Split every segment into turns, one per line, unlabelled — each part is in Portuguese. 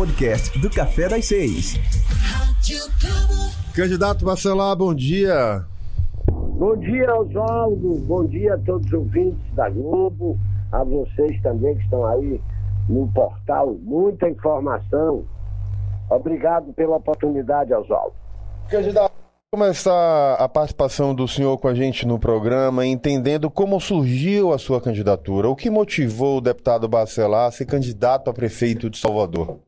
podcast do Café das Seis.
Candidato Bacelar, bom dia.
Bom dia, Oswaldo. Bom dia a todos os ouvintes da Globo, a vocês também que estão aí no portal. Muita informação. Obrigado pela oportunidade, Oswaldo.
Candidato, como está a participação do senhor com a gente no programa, entendendo como surgiu a sua candidatura? O que motivou o deputado Bacelar a ser candidato a prefeito de Salvador?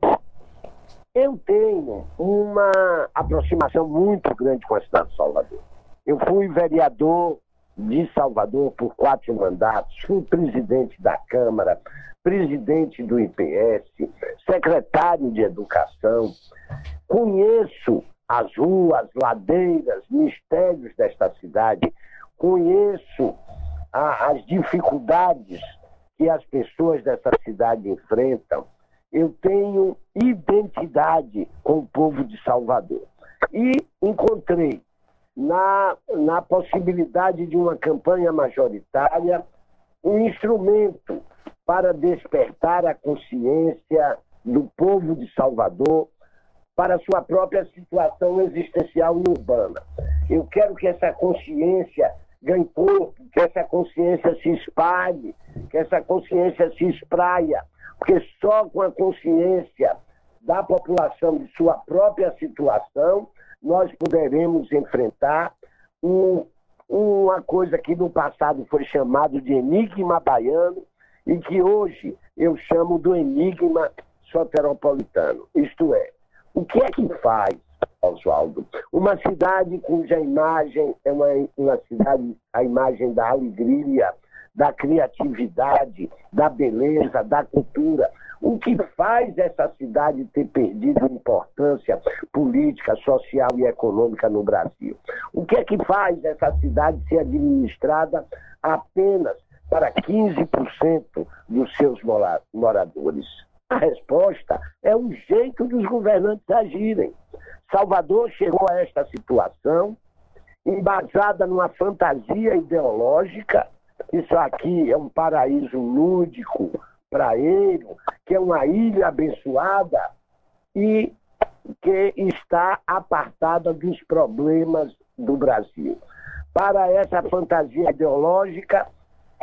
Eu tenho uma aproximação muito grande com a cidade de Salvador. Eu fui vereador de Salvador por quatro mandatos, fui presidente da Câmara, presidente do IPS, secretário de Educação, conheço as ruas, ladeiras, mistérios desta cidade, conheço a, as dificuldades que as pessoas dessa cidade enfrentam. Eu tenho identidade com o povo de Salvador. E encontrei na, na possibilidade de uma campanha majoritária um instrumento para despertar a consciência do povo de Salvador para sua própria situação existencial e urbana. Eu quero que essa consciência ganhe corpo, que essa consciência se espalhe, que essa consciência se espraia, porque só com a consciência da população de sua própria situação nós poderemos enfrentar um, uma coisa que no passado foi chamado de enigma baiano e que hoje eu chamo do enigma soteropolitano. Isto é, o que é que faz, Oswaldo, uma cidade cuja imagem é uma, uma cidade, a imagem da alegria, da criatividade, da beleza, da cultura. O que faz essa cidade ter perdido importância política, social e econômica no Brasil? O que é que faz essa cidade ser administrada apenas para 15% dos seus moradores? A resposta é o jeito dos governantes agirem. Salvador chegou a esta situação embasada numa fantasia ideológica. Isso aqui é um paraíso lúdico, praeiro, que é uma ilha abençoada e que está apartada dos problemas do Brasil. Para essa fantasia ideológica,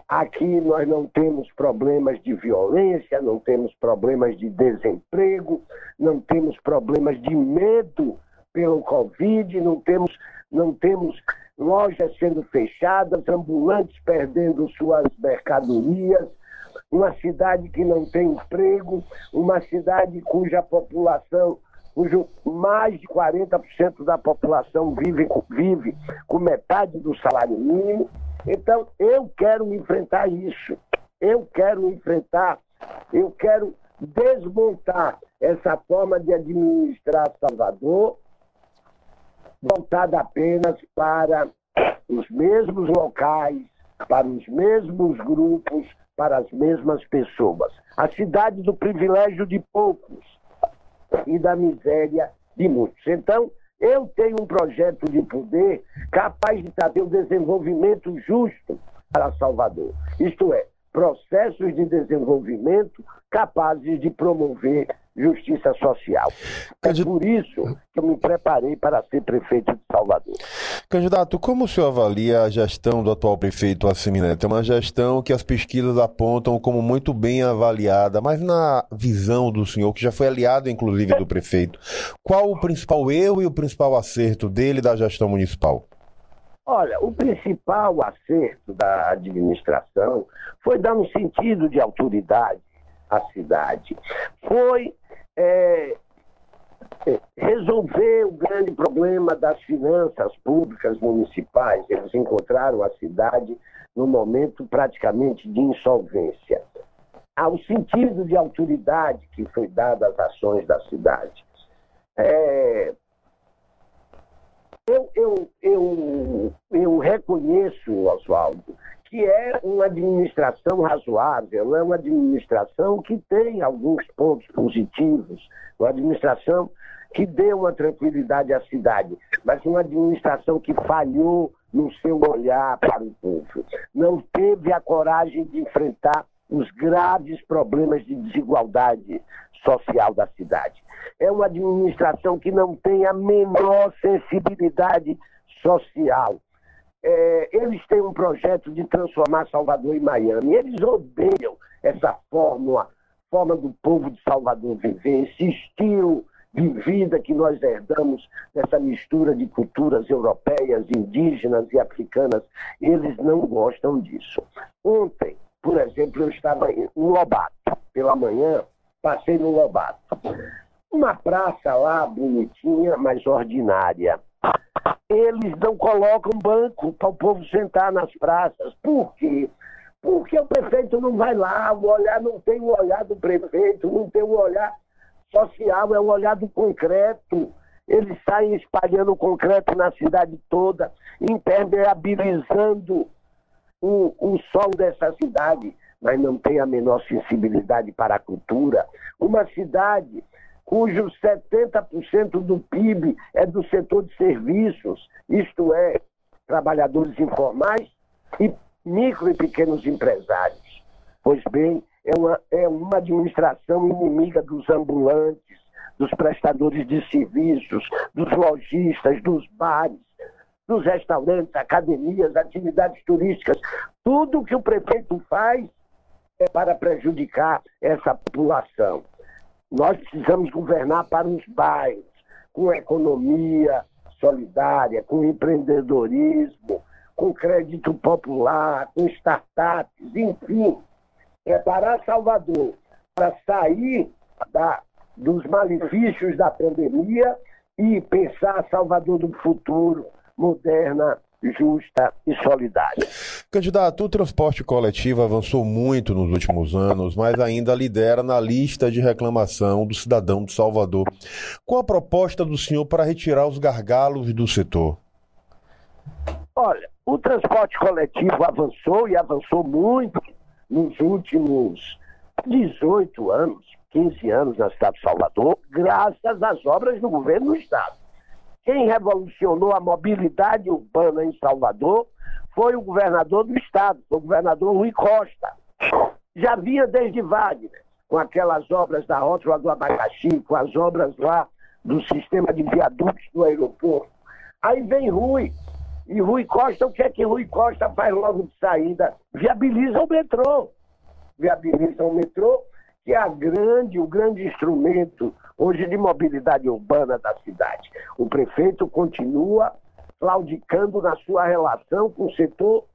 Aqui nós não temos problemas de violência, não temos problemas de desemprego, não temos problemas de medo pelo Covid, não temos, não temos lojas sendo fechadas, ambulantes perdendo suas mercadorias, uma cidade que não tem emprego, uma cidade cuja população, cujo mais de 40% da população vive, vive com metade do salário mínimo. Então, eu quero enfrentar isso. Eu quero enfrentar, eu quero desmontar essa forma de administrar Salvador, voltada apenas para os mesmos locais, para os mesmos grupos, para as mesmas pessoas. A cidade do privilégio de poucos e da miséria de muitos. Então, eu tenho um projeto de poder capaz de trazer o desenvolvimento justo para Salvador. Isto é, processos de desenvolvimento capazes de promover justiça social. É por isso que eu me preparei para ser prefeito de Salvador.
Candidato, como o senhor avalia a gestão do atual prefeito Assemineto? É uma gestão que as pesquisas apontam como muito bem avaliada, mas na visão do senhor, que já foi aliado inclusive do prefeito, qual o principal erro e o principal acerto dele da gestão municipal?
Olha, o principal acerto da administração foi dar um sentido de autoridade à cidade. Foi é, é, resolver o grande problema das finanças públicas municipais. Eles encontraram a cidade no momento praticamente de insolvência. O sentido de autoridade que foi dado às ações da cidade. É, eu, eu, eu, eu reconheço, Oswaldo, que é uma administração razoável, é uma administração que tem alguns pontos positivos, uma administração que dê uma tranquilidade à cidade, mas uma administração que falhou no seu olhar para o povo, não teve a coragem de enfrentar os graves problemas de desigualdade social da cidade. É uma administração que não tem a menor sensibilidade social. É, eles têm um projeto de transformar Salvador em Miami. Eles odeiam essa fórmula, forma do povo de Salvador viver, esse estilo de vida que nós herdamos dessa mistura de culturas europeias, indígenas e africanas. Eles não gostam disso. Ontem, por exemplo, eu estava no Lobato, pela manhã, passei no Lobato. Uma praça lá bonitinha, mas ordinária. Eles não colocam banco para o povo sentar nas praças. Por quê? Porque o prefeito não vai lá, o olhar não tem o olhar do prefeito, não tem o olhar social, é o olhar do concreto. Eles saem espalhando concreto na cidade toda, impermeabilizando o, o sol dessa cidade, mas não tem a menor sensibilidade para a cultura. Uma cidade cujo 70% do PIB é do setor de serviços, isto é, trabalhadores informais e micro e pequenos empresários. Pois bem, é uma, é uma administração inimiga dos ambulantes, dos prestadores de serviços, dos lojistas, dos bares, dos restaurantes, academias, atividades turísticas. Tudo que o prefeito faz para prejudicar essa população. Nós precisamos governar para os bairros, com economia solidária, com empreendedorismo, com crédito popular, com startups, enfim, preparar Salvador para sair da, dos malefícios da pandemia e pensar Salvador do futuro, moderna, justa e solidária.
Candidato, o transporte coletivo avançou muito nos últimos anos, mas ainda lidera na lista de reclamação do cidadão de Salvador. Qual a proposta do senhor para retirar os gargalos do setor?
Olha, o transporte coletivo avançou e avançou muito nos últimos 18 anos, 15 anos na cidade de Salvador, graças às obras do governo do Estado. Quem revolucionou a mobilidade urbana em Salvador foi o governador do Estado, o governador Rui Costa. Já vinha desde Wagner, com aquelas obras da Rótula do Abacaxi, com as obras lá do sistema de viadutos do aeroporto. Aí vem Rui, e Rui Costa, o que é que Rui Costa faz logo de saída? Viabiliza o metrô. Viabiliza o metrô, que é grande, o grande instrumento hoje de mobilidade urbana da cidade. O prefeito continua claudicando na sua relação com o setor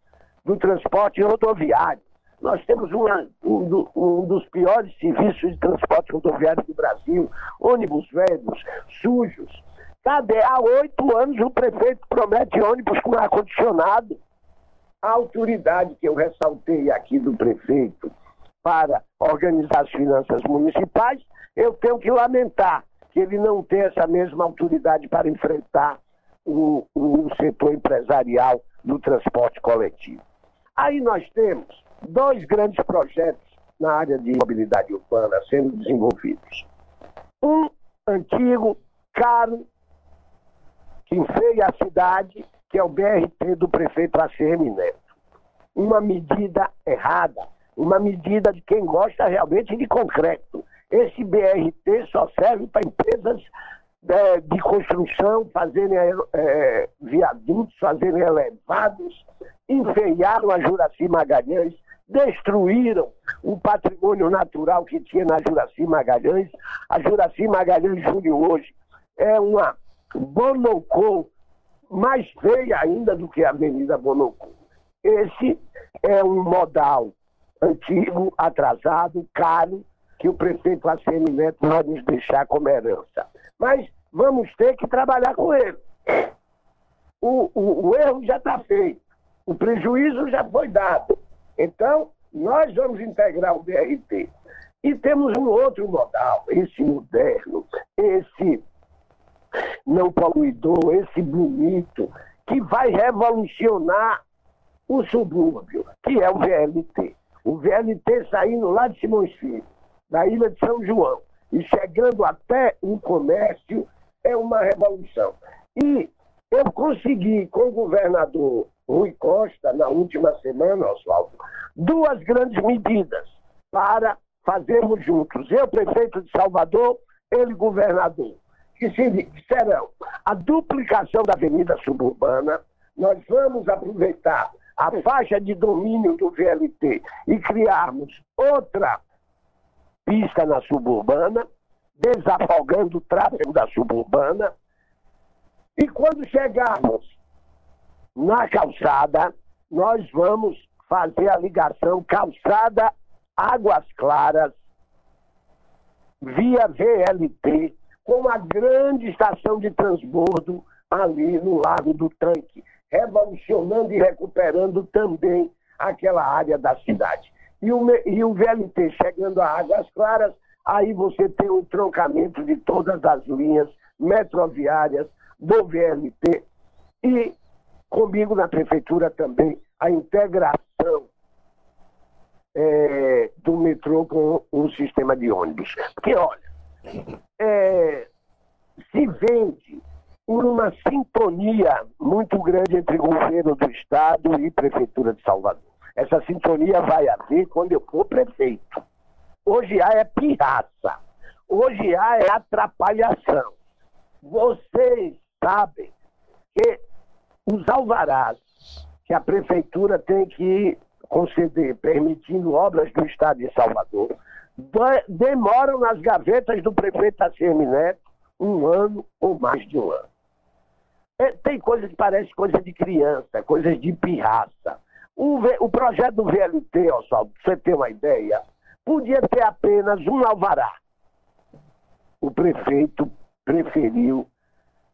do transporte rodoviário. Nós temos uma, um, um, dos piores serviços de transporte rodoviário do Brasil, ônibus velhos, sujos, Cadê? Há oito anos o prefeito promete ônibus com ar-condicionado. A autoridade que eu ressaltei aqui do prefeito para organizar as finanças municipais, eu tenho que lamentar que ele não tem essa mesma autoridade para enfrentar o, o setor empresarial do transporte coletivo. Aí nós temos dois grandes projetos na área de mobilidade urbana sendo desenvolvidos. Um antigo, caro que enfeia a cidade, que é o BRT do prefeito ACM Neto. Uma medida errada, uma medida de quem gosta realmente de concreto. Esse BRT só serve para empresas é, de construção fazerem é, viadutos, fazerem elevados, enfeiaram a Juraci Magalhães, destruíram o patrimônio natural que tinha na Juraci Magalhães. A Juraci Magalhães Júnior hoje é uma Bonocô, mais feia ainda do que a Avenida Bonocô. Esse é um modal antigo, atrasado, caro, que o prefeito ACM Neto vai nos deixar como herança. Mas vamos ter que trabalhar com ele. O, o, o erro já está feito, o prejuízo já foi dado. Então, nós vamos integrar o BRT. E temos um outro modal, esse moderno, esse não poluidor, esse bonito, que vai revolucionar o subúrbio, que é o VLT. O VLT saindo lá de Simões Filho, da Ilha de São João, e chegando até o comércio, é uma revolução. E eu consegui com o governador Rui Costa, na última semana, Oswaldo, duas grandes medidas para fazermos juntos, eu, prefeito de Salvador, ele, governador, que serão a duplicação da avenida suburbana, nós vamos aproveitar a faixa de domínio do VLT e criarmos outra pista na suburbana, desafogando o tráfego da suburbana. E quando chegarmos na calçada, nós vamos fazer a ligação calçada Águas Claras via VLT com a grande estação de transbordo ali no Lago do Tanque, revolucionando e recuperando também aquela área da cidade. E o, e o VLT chegando a Águas Claras, aí você tem o troncamento de todas as linhas metroviárias do VLT e comigo na prefeitura também a integração é, do metrô com o sistema de ônibus. Porque, olha, é, se vende uma sintonia muito grande entre governo do Estado e Prefeitura de Salvador. Essa sintonia vai haver quando eu for prefeito. Hoje há é pirraça. Hoje há é atrapalhação. Vocês sabem que os alvarás que a prefeitura tem que conceder, permitindo obras do Estado de Salvador, demoram nas gavetas do prefeito ACM Neto um ano ou mais de um ano. É, tem coisa que parece coisa de criança, coisas de pirraça. O, o projeto do VLT, Oswaldo, para você ter uma ideia, podia ter apenas um alvará. O prefeito preferiu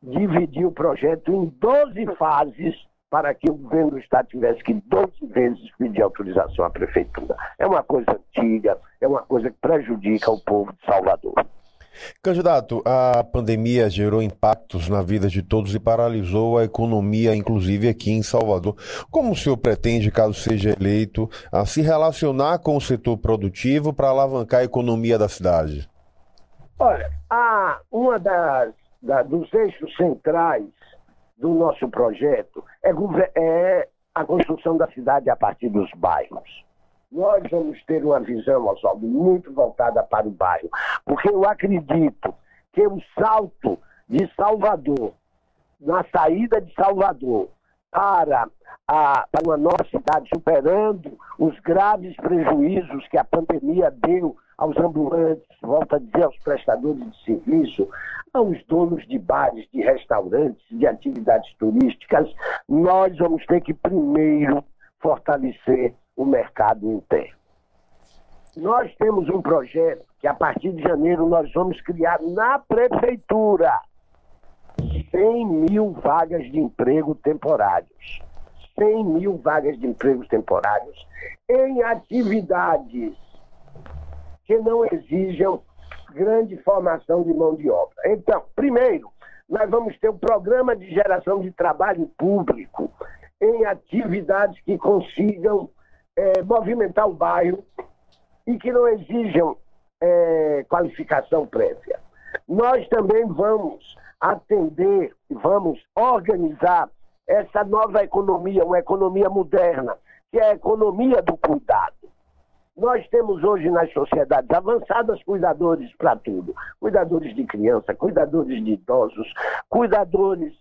dividir o projeto em 12 fases para que o governo do Estado tivesse que 12 vezes pedir autorização à prefeitura. É uma coisa antiga, é uma coisa que prejudica o povo de Salvador.
Candidato, a pandemia gerou impactos na vida de todos e paralisou a economia, inclusive aqui em Salvador. Como o senhor pretende, caso seja eleito, a se relacionar com o setor produtivo para alavancar a economia da cidade?
Olha, a, uma das da, dos eixos centrais do nosso projeto é, é a construção da cidade a partir dos bairros. Nós vamos ter uma visão, Oswaldo, muito voltada para o bairro, porque eu acredito que o salto de Salvador, na saída de Salvador para, a, para uma nova cidade, superando os graves prejuízos que a pandemia deu aos ambulantes, volta a dizer, aos prestadores de serviço, aos donos de bares, de restaurantes, de atividades turísticas, nós vamos ter que primeiro fortalecer o mercado interno. Nós temos um projeto que a partir de janeiro nós vamos criar na prefeitura 100 mil vagas de emprego temporários. 100 mil vagas de empregos temporários em atividades que não exijam grande formação de mão de obra. Então, primeiro, nós vamos ter um programa de geração de trabalho público em atividades que consigam é, movimentar o bairro e que não exijam é, qualificação prévia. Nós também vamos atender, vamos organizar essa nova economia, uma economia moderna, que é a economia do cuidado. Nós temos hoje nas sociedades avançadas cuidadores para tudo: cuidadores de criança, cuidadores de idosos, cuidadores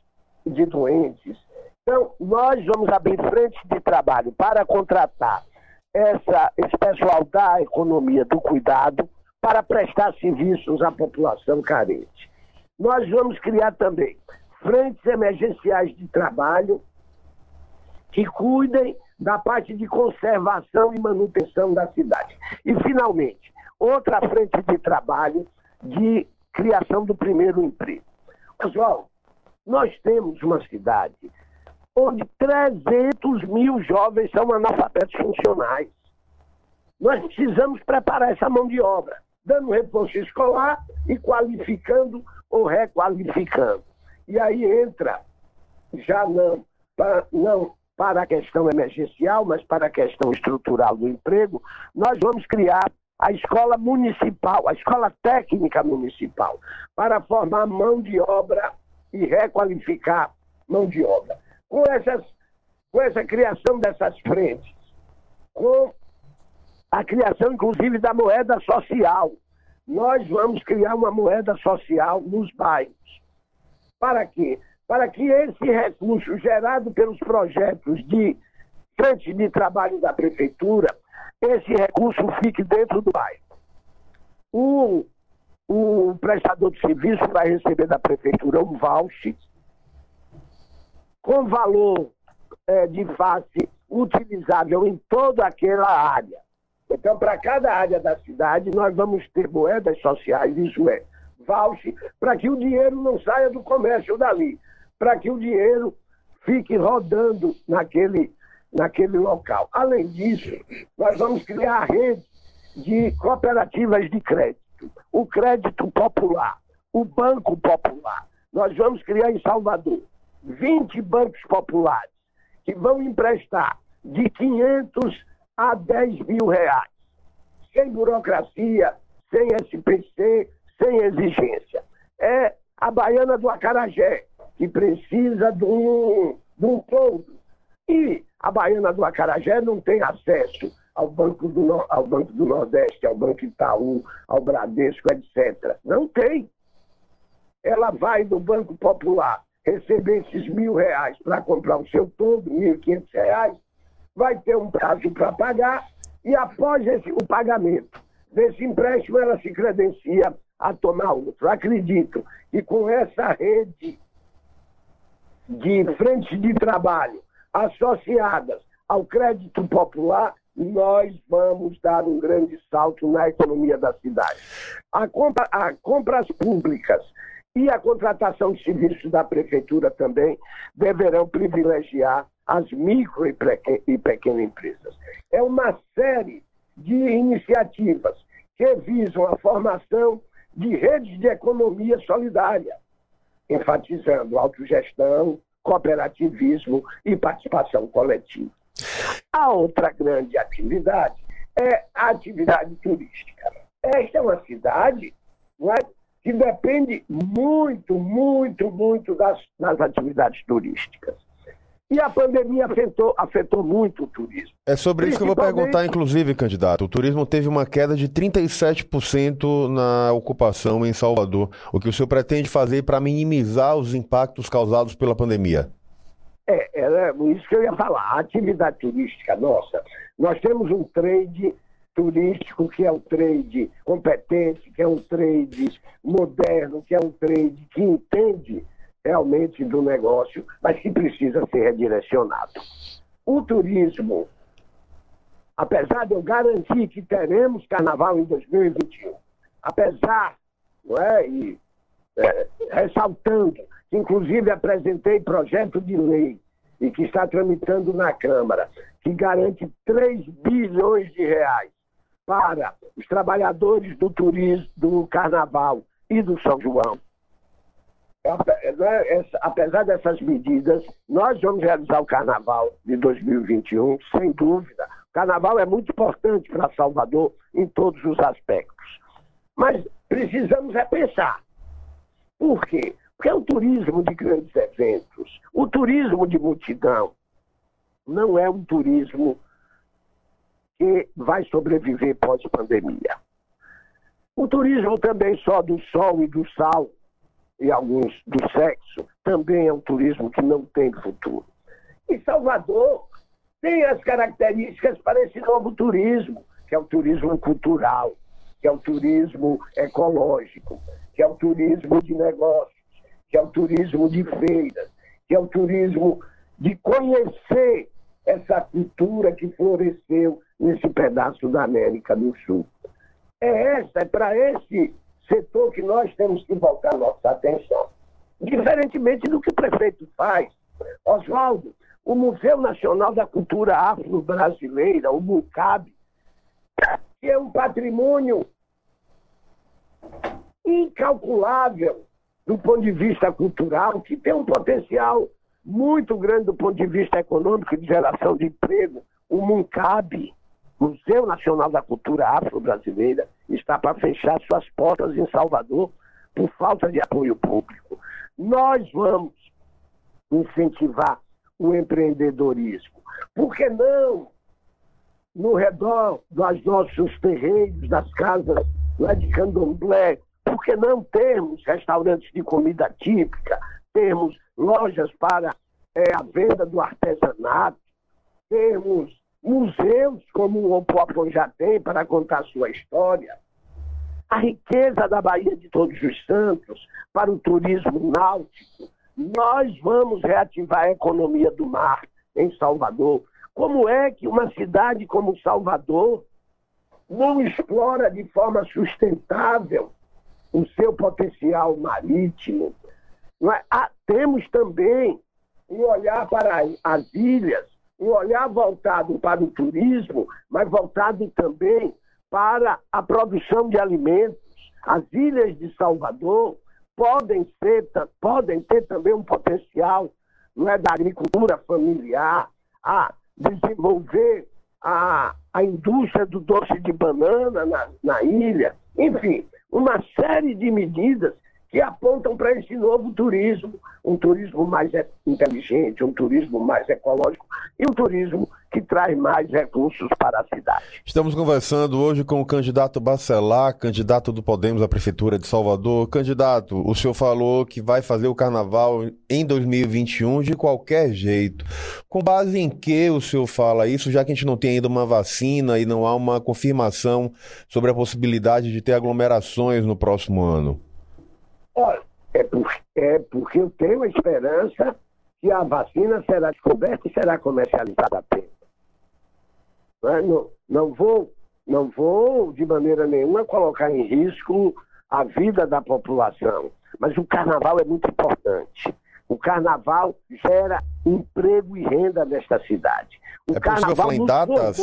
de doentes. Então, nós vamos abrir frente de trabalho para contratar essa, esse pessoal da economia do cuidado para prestar serviços à população carente. Nós vamos criar também frentes emergenciais de trabalho que cuidem da parte de conservação e manutenção da cidade. E, finalmente, outra frente de trabalho de criação do primeiro emprego. Pessoal, nós temos uma cidade onde 300 mil jovens são analfabetos funcionais. Nós precisamos preparar essa mão de obra, dando reforço escolar e qualificando ou requalificando. E aí entra, já não, não para a questão emergencial, mas para a questão estrutural do emprego, nós vamos criar a escola municipal, a escola técnica municipal, para formar mão de obra e requalificar mão de obra. Com, essas, com essa criação dessas frentes, com a criação, inclusive, da moeda social. Nós vamos criar uma moeda social nos bairros. Para quê? Para que esse recurso gerado pelos projetos de frente de trabalho da prefeitura, esse recurso fique dentro do bairro. O, o prestador de serviço vai receber da prefeitura um voucher com valor é, de face utilizável em toda aquela área. Então, para cada área da cidade, nós vamos ter moedas sociais, isso é, voucher, para que o dinheiro não saia do comércio dali, para que o dinheiro fique rodando naquele, naquele local. Além disso, nós vamos criar a rede de cooperativas de crédito, o crédito popular, o Banco Popular. Nós vamos criar em Salvador 20 bancos populares que vão emprestar de 500 a 10 mil reais, sem burocracia, sem SPC, sem exigência. É a baiana do Acarajé, que precisa de um, de um fundo. E a baiana do Acarajé não tem acesso ao Banco do, ao Banco do Nordeste, ao Banco Itaú, ao Bradesco, etc. Não tem. Ela vai do Banco Popular receber esses mil reais para comprar o seu todo, mil e quinhentos reais, vai ter um prazo para pagar e após esse, o pagamento desse empréstimo ela se credencia a tomar outro. Acredito que com essa rede de frentes de trabalho associadas ao crédito popular, nós vamos dar um grande salto na economia da cidade. A, compra, a compras públicas e a contratação de serviços da prefeitura também deverão privilegiar as micro e pequenas empresas. É uma série de iniciativas que visam a formação de redes de economia solidária, enfatizando autogestão, cooperativismo e participação coletiva. A outra grande atividade é a atividade turística. Esta é uma cidade é, que depende muito, muito, muito das, das atividades turísticas. E a pandemia afetou, afetou muito o turismo.
É sobre isso que eu vou perguntar, inclusive, candidato. O turismo teve uma queda de 37% na ocupação em Salvador. O que o senhor pretende fazer para minimizar os impactos causados pela pandemia?
É, era isso que eu ia falar. A atividade turística nossa, nós temos um trade turístico que é um trade competente, que é um trade moderno, que é um trade que entende realmente do negócio, mas que precisa ser redirecionado. O turismo, apesar de eu garantir que teremos carnaval em 2021, apesar, não é, e é, ressaltando que inclusive apresentei projeto de lei e que está tramitando na Câmara, que garante 3 bilhões de reais para os trabalhadores do turismo, do carnaval e do São João. Né, apesar dessas medidas, nós vamos realizar o carnaval de 2021, sem dúvida. O carnaval é muito importante para Salvador em todos os aspectos. Mas precisamos repensar. Por quê? Porque o turismo de grandes eventos, o turismo de multidão, não é um turismo que vai sobreviver pós-pandemia. O turismo também só do sol e do sal e alguns do sexo, também é um turismo que não tem futuro. E Salvador tem as características para esse novo turismo, que é o turismo cultural, que é o turismo ecológico, que é o turismo de negócios, que é o turismo de feiras, que é o turismo de conhecer essa cultura que floresceu nesse pedaço da América do Sul. É essa, é para esse setor que nós temos que voltar nossa atenção. Diferentemente do que o prefeito faz. Oswaldo, o Museu Nacional da Cultura Afro-Brasileira, o MUCAB, que é um patrimônio incalculável do ponto de vista cultural, que tem um potencial muito grande do ponto de vista econômico de geração de emprego, o MUNCAB, Museu Nacional da Cultura Afro-Brasileira, está para fechar suas portas em Salvador por falta de apoio público. Nós vamos incentivar o empreendedorismo. Por que não no redor dos nossos terreiros, das casas lá de candomblé, por que não termos restaurantes de comida típica, termos lojas para é, a venda do artesanato, termos museus como o Opoapon já tem para contar sua história, a riqueza da Bahia de Todos os Santos para o turismo náutico. Nós vamos reativar a economia do mar em Salvador. Como é que uma cidade como Salvador não explora de forma sustentável o seu potencial marítimo? É? Ah, temos também um olhar para as ilhas, um olhar voltado para o turismo, mas voltado também para a produção de alimentos. As ilhas de Salvador podem, ser, podem ter também um potencial não é, da agricultura familiar, a desenvolver a, a indústria do doce de banana na, na ilha. Enfim, uma série de medidas que apontam para esse novo turismo, um turismo mais inteligente, um turismo mais ecológico e um turismo que traz mais recursos para a cidade.
Estamos conversando hoje com o candidato Bacelar, candidato do Podemos à Prefeitura de Salvador. Candidato, o senhor falou que vai fazer o carnaval em 2021 de qualquer jeito. Com base em que o senhor fala isso, já que a gente não tem ainda uma vacina e não há uma confirmação sobre a possibilidade de ter aglomerações no próximo ano?
Olha, é, por, é porque eu tenho a esperança que a vacina será descoberta e será comercializada a tempo. Não, é? não, não, vou, não vou, de maneira nenhuma, colocar em risco a vida da população. Mas o carnaval é muito importante. O carnaval gera emprego e renda nesta cidade. O
é
carnaval
nos datas...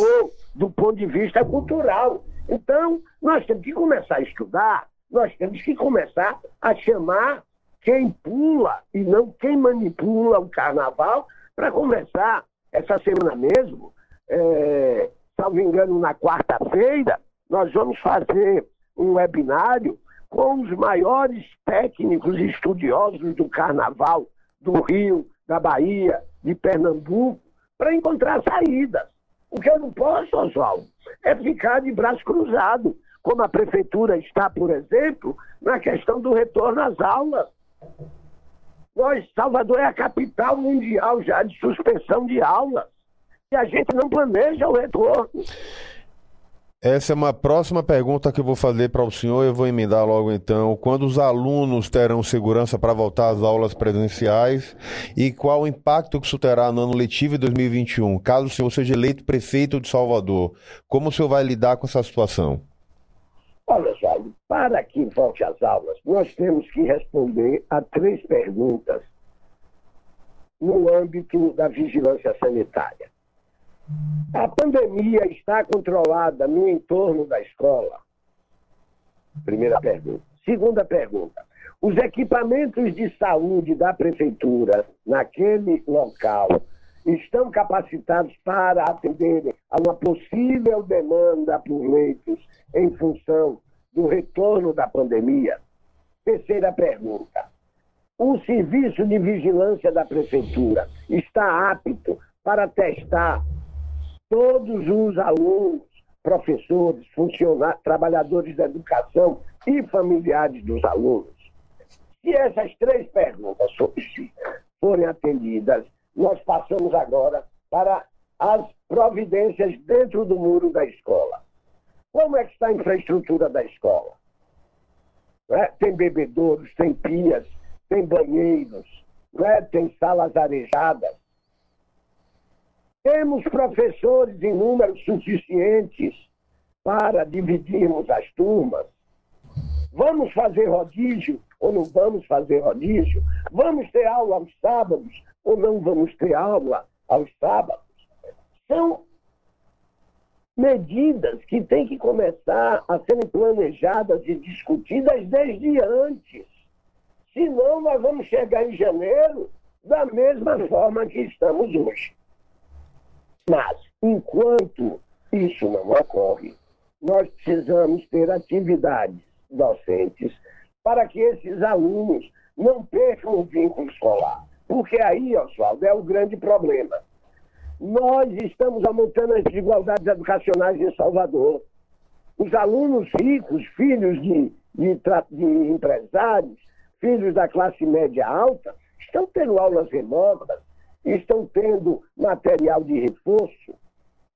do ponto de vista cultural. Então, nós temos que começar a estudar nós temos que começar a chamar quem pula e não quem manipula o carnaval para começar essa semana mesmo, é, salvo engano, na quarta-feira, nós vamos fazer um webinário com os maiores técnicos estudiosos do carnaval do Rio, da Bahia, de Pernambuco, para encontrar saídas. O que eu não posso, Oswaldo, é ficar de braço cruzado como a prefeitura está, por exemplo, na questão do retorno às aulas. Nós, Salvador é a capital mundial já de suspensão de aulas. E a gente não planeja o retorno.
Essa é uma próxima pergunta que eu vou fazer para o senhor. Eu vou emendar logo então. Quando os alunos terão segurança para voltar às aulas presenciais e qual o impacto que isso terá no ano letivo de 2021, caso o senhor seja eleito prefeito de Salvador? Como o senhor vai lidar com essa situação?
Olha, Jairo, para que volte às aulas, nós temos que responder a três perguntas no âmbito da vigilância sanitária. A pandemia está controlada no entorno da escola? Primeira pergunta. Segunda pergunta. Os equipamentos de saúde da prefeitura naquele local estão capacitados para atender a uma possível demanda por leitos em função do retorno da pandemia? Terceira pergunta. O serviço de vigilância da prefeitura está apto para testar todos os alunos, professores, funcionários, trabalhadores da educação e familiares dos alunos? Se essas três perguntas forem atendidas nós passamos agora para as providências dentro do muro da escola. Como é que está a infraestrutura da escola? É? Tem bebedouros, tem pias, tem banheiros, é? tem salas arejadas. Temos professores em números suficientes para dividirmos as turmas. Vamos fazer rodízio ou não vamos fazer rodízio? Vamos ter aula aos sábados ou não vamos ter aula aos sábados, são medidas que têm que começar a serem planejadas e discutidas desde antes. Senão, nós vamos chegar em janeiro da mesma forma que estamos hoje. Mas, enquanto isso não ocorre, nós precisamos ter atividades docentes para que esses alunos não percam o vínculo escolar. Porque aí, Oswaldo, é o grande problema. Nós estamos aumentando as desigualdades educacionais em Salvador. Os alunos ricos, filhos de, de, de empresários, filhos da classe média alta, estão tendo aulas remotas, estão tendo material de reforço.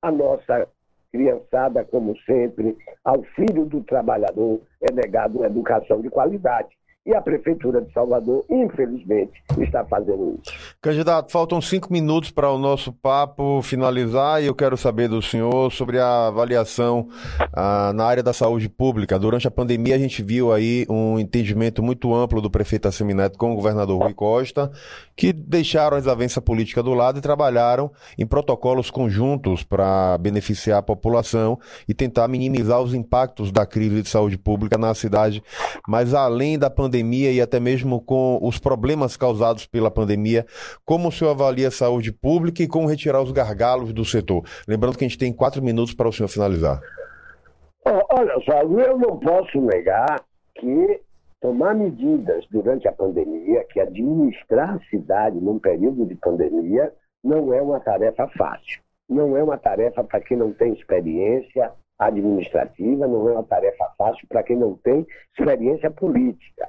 A nossa criançada, como sempre, ao filho do trabalhador é negado uma educação de qualidade. E a Prefeitura de Salvador, infelizmente, está fazendo isso.
Candidato, faltam cinco minutos para o nosso papo finalizar e eu quero saber do senhor sobre a avaliação ah, na área da saúde pública. Durante a pandemia, a gente viu aí um entendimento muito amplo do prefeito Assemineto com o governador Rui Costa, que deixaram a desavença política do lado e trabalharam em protocolos conjuntos para beneficiar a população e tentar minimizar os impactos da crise de saúde pública na cidade. Mas além da pandemia, pandemia e até mesmo com os problemas causados pela pandemia, como o senhor avalia a saúde pública e como retirar os gargalos do setor? Lembrando que a gente tem quatro minutos para o senhor finalizar.
Olha só, eu não posso negar que tomar medidas durante a pandemia, que administrar a cidade num período de pandemia, não é uma tarefa fácil. Não é uma tarefa para quem não tem experiência administrativa, não é uma tarefa fácil para quem não tem experiência política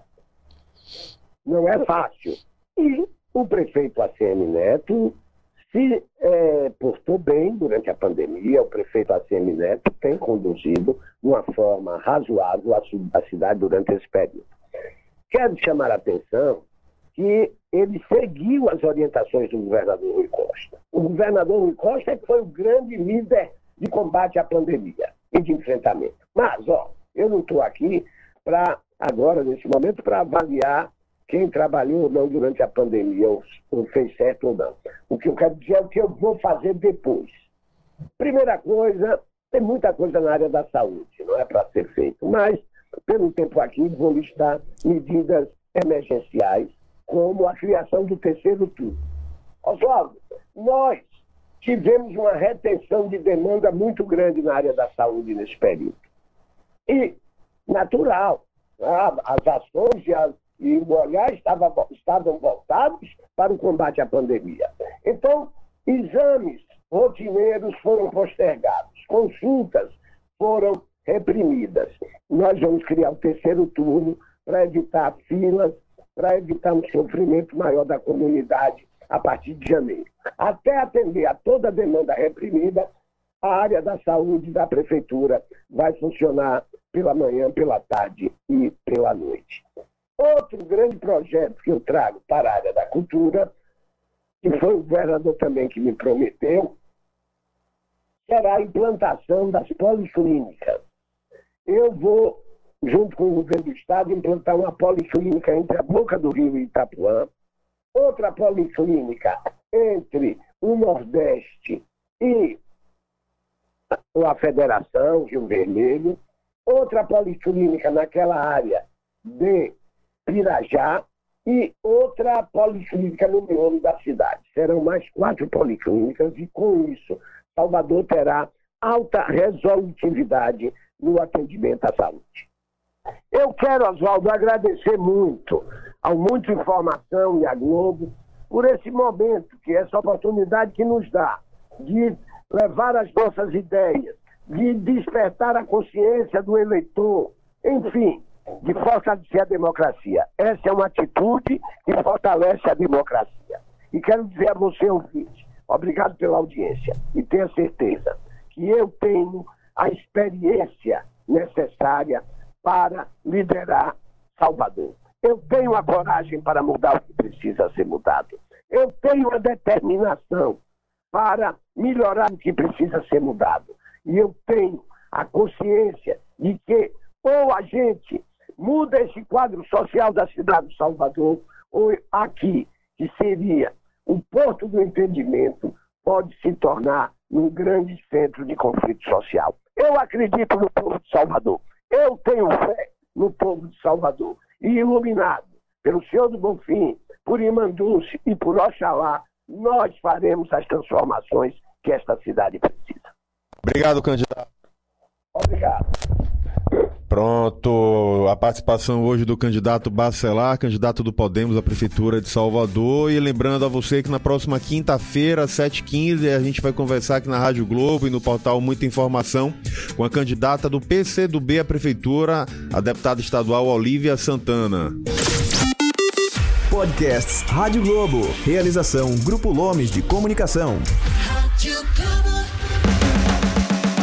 não é fácil. E o prefeito ACM Neto se é, portou bem durante a pandemia. O prefeito ACM Neto tem conduzido de uma forma razoável a, cidade durante esse período. Quero chamar a atenção que ele seguiu as orientações do governador Rui Costa. O governador Rui Costa é foi o grande líder de combate à pandemia e de enfrentamento. Mas, ó, eu não estou aqui para, agora, nesse momento, para avaliar quem trabalhou ou não durante a pandemia, ou, ou fez certo ou não. O que eu quero dizer é o que eu vou fazer depois. Primeira coisa, tem muita coisa na área da saúde, não é para ser feito, mas, pelo tempo aqui, vou listar medidas emergenciais, como a criação do terceiro turno. Oswaldo, nós tivemos uma retenção de demanda muito grande na área da saúde nesse período. E, natural, as ações e as e o olhar estava, estavam voltados para o combate à pandemia. Então, exames rotineiros foram postergados, consultas foram reprimidas. Nós vamos criar o terceiro turno para evitar filas, para evitar um sofrimento maior da comunidade a partir de janeiro. Até atender a toda a demanda reprimida, a área da saúde da prefeitura vai funcionar pela manhã, pela tarde e pela noite. Outro grande projeto que eu trago para a área da cultura, que foi o governador também que me prometeu, será a implantação das policlínicas. Eu vou, junto com o governo do estado, implantar uma policlínica entre a Boca do Rio e Itapuã, outra policlínica entre o Nordeste e a Federação Rio Vermelho, outra policlínica naquela área de Pirajá e outra policlínica no miolo da cidade. Serão mais quatro policlínicas e, com isso, Salvador terá alta resolutividade no atendimento à saúde. Eu quero, Oswaldo, agradecer muito ao Muito Informação e à Globo por esse momento, que essa oportunidade que nos dá de levar as nossas ideias, de despertar a consciência do eleitor, enfim, de fortalecer a democracia. Essa é uma atitude que fortalece a democracia. E quero dizer a você, ouvinte, obrigado pela audiência. E tenha certeza que eu tenho a experiência necessária para liderar Salvador. Eu tenho a coragem para mudar o que precisa ser mudado. Eu tenho a determinação para melhorar o que precisa ser mudado. E eu tenho a consciência de que ou a gente muda esse quadro social da cidade de Salvador, ou aqui, que seria um porto do entendimento, pode se tornar um grande centro de conflito social. Eu acredito no povo de Salvador. Eu tenho fé no povo de Salvador. E iluminado pelo Senhor do Bonfim, por Imandúcio e por Oxalá, nós faremos as transformações que esta cidade precisa.
Obrigado, candidato.
Obrigado.
Pronto, a participação hoje do candidato Bacelar, candidato do Podemos à Prefeitura de Salvador. E lembrando a você que na próxima quinta-feira, 7h15, a gente vai conversar aqui na Rádio Globo e no portal Muita Informação com a candidata do PCdoB à Prefeitura, a deputada estadual Olívia Santana.
Podcasts Rádio Globo. Realização Grupo Lomes de Comunicação.